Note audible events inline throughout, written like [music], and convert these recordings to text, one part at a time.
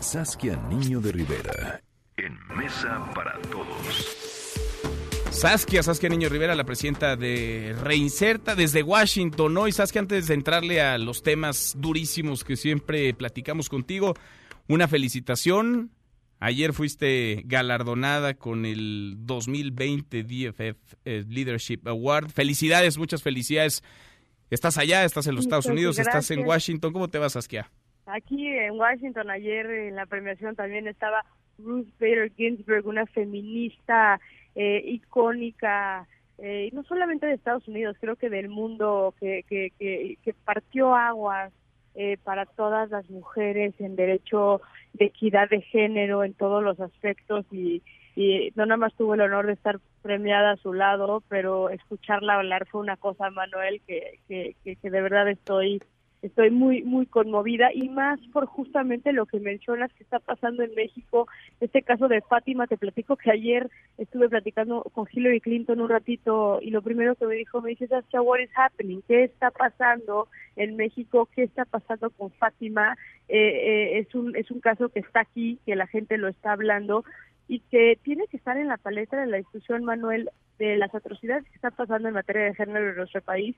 Saskia Niño de Rivera. En Mesa para Todos. Saskia, Saskia Niño Rivera, la presidenta de Reinserta desde Washington. Hoy, Saskia, antes de entrarle a los temas durísimos que siempre platicamos contigo, una felicitación. Ayer fuiste galardonada con el 2020 DFF eh, Leadership Award. Felicidades, muchas felicidades. Estás allá, estás en los Estados Unidos, estás en Washington. ¿Cómo te vas, Saskia? Aquí en Washington, ayer en la premiación también estaba Ruth Bader Ginsburg, una feminista eh, icónica, eh, no solamente de Estados Unidos, creo que del mundo, que, que, que, partió aguas eh, para todas las mujeres en derecho de equidad de género en todos los aspectos y, y no nada más tuve el honor de estar premiada a su lado, pero escucharla hablar fue una cosa, Manuel, que, que, que de verdad estoy estoy muy muy conmovida y más por justamente lo que mencionas que está pasando en México este caso de Fátima te platico que ayer estuve platicando con Hillary Clinton un ratito y lo primero que me dijo me dice Saskia what is happening qué está pasando en México qué está pasando con Fátima eh, eh, es un es un caso que está aquí que la gente lo está hablando y que tiene que estar en la paleta de la discusión Manuel de las atrocidades que están pasando en materia de género en nuestro país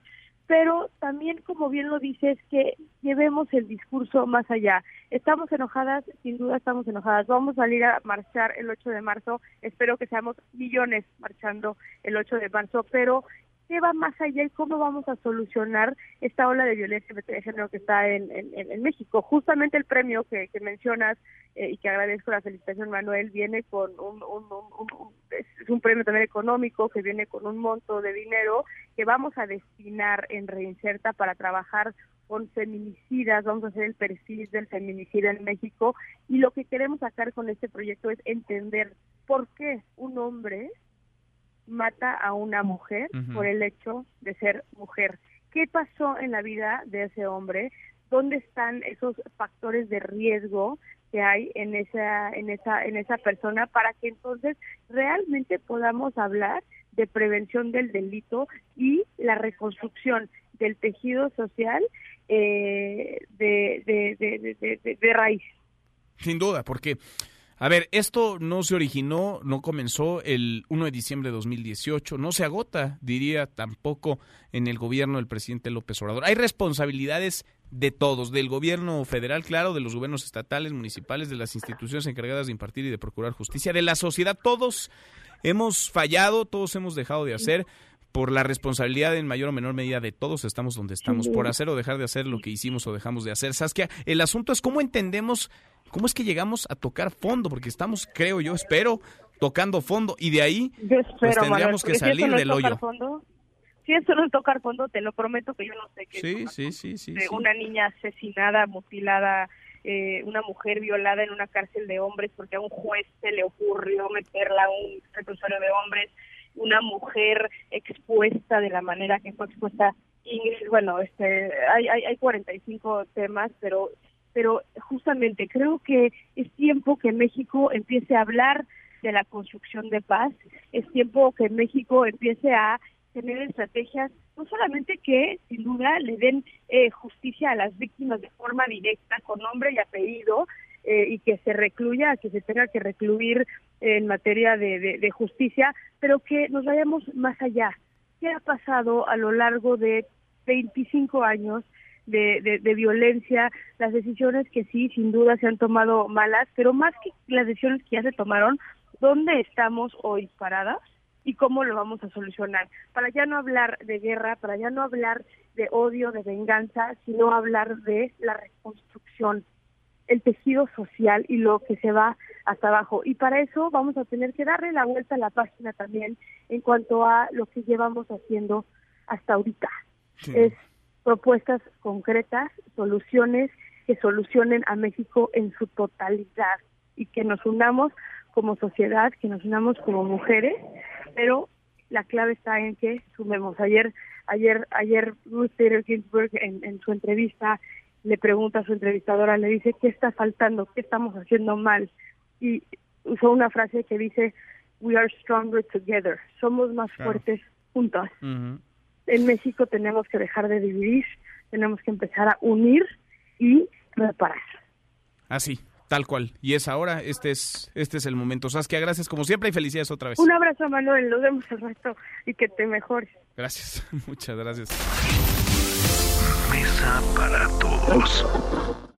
pero también, como bien lo dices, que llevemos el discurso más allá. Estamos enojadas, sin duda estamos enojadas. Vamos a salir a marchar el 8 de marzo. Espero que seamos millones marchando el 8 de marzo, pero qué va más allá y cómo vamos a solucionar esta ola de violencia de género que está en, en, México. Justamente el premio que, mencionas eh, y que agradezco la felicitación, Manuel, viene con un, es un premio también económico que viene con un monto de dinero que vamos a destinar en Reinserta para trabajar con feminicidas, vamos a hacer el perfil del feminicida en México y lo que queremos sacar con este proyecto es entender por qué un hombre mata a una mujer por el hecho de ser mujer. ¿Qué pasó en la vida de ese hombre? ¿Dónde están esos factores de riesgo que hay en esa en esa en esa persona para que entonces realmente podamos hablar de prevención del delito y la reconstrucción del tejido social eh, de, de, de, de raíz. Sin duda, porque a ver, esto no se originó, no comenzó el 1 de diciembre de 2018, no se agota, diría tampoco en el gobierno del presidente López Obrador. Hay responsabilidades de todos, del gobierno federal, claro, de los gobiernos estatales, municipales, de las instituciones encargadas de impartir y de procurar justicia, de la sociedad. Todos hemos fallado, todos hemos dejado de hacer por la responsabilidad en mayor o menor medida de todos estamos donde estamos, por hacer o dejar de hacer lo que hicimos o dejamos de hacer. Saskia, el asunto es cómo entendemos ¿Cómo es que llegamos a tocar fondo? Porque estamos, creo yo, espero, tocando fondo y de ahí pues, tendríamos que salir del hoyo. si eso no es tocar fondo, te lo prometo que yo no sé qué sí, sí, sí, sí, de una niña asesinada, mutilada, eh, una mujer violada en una cárcel de hombres porque a un juez se le ocurrió meterla a un reclusorio de hombres, una mujer expuesta de la manera que fue expuesta Ingrid, bueno, este, hay, hay, hay 45 temas, pero pero justamente creo que es tiempo que México empiece a hablar de la construcción de paz, es tiempo que México empiece a tener estrategias no solamente que sin duda le den eh, justicia a las víctimas de forma directa con nombre y apellido eh, y que se recluya, que se tenga que recluir en materia de, de justicia, pero que nos vayamos más allá. ¿Qué ha pasado a lo largo de 25 años de, violencia, las decisiones que sí, sin duda se han tomado malas, pero más que las decisiones que ya se tomaron, ¿dónde estamos hoy paradas? y cómo lo vamos a solucionar. Para ya no hablar de guerra, para ya no hablar de odio, de venganza, sino hablar de la reconstrucción, el tejido social y lo que se va hasta abajo. Y para eso vamos a tener que darle la vuelta a la página también en cuanto a lo que llevamos haciendo hasta ahorita. Es propuestas concretas, soluciones que solucionen a México en su totalidad y que nos unamos como sociedad, que nos unamos como mujeres, pero la clave está en que sumemos. Ayer, ayer, ayer Ruth Bader Ginsburg en, en su entrevista le pregunta a su entrevistadora, le dice qué está faltando, qué estamos haciendo mal y usó una frase que dice we are stronger together, somos más fuertes juntos en México tenemos que dejar de dividir, tenemos que empezar a unir y reparar. Así, tal cual. Y es ahora, este es, este es el momento. Saskia, gracias como siempre y felicidades otra vez. Un abrazo, Manuel. Nos vemos al rato y que te mejores. Gracias, [laughs] muchas gracias. Mesa para todos.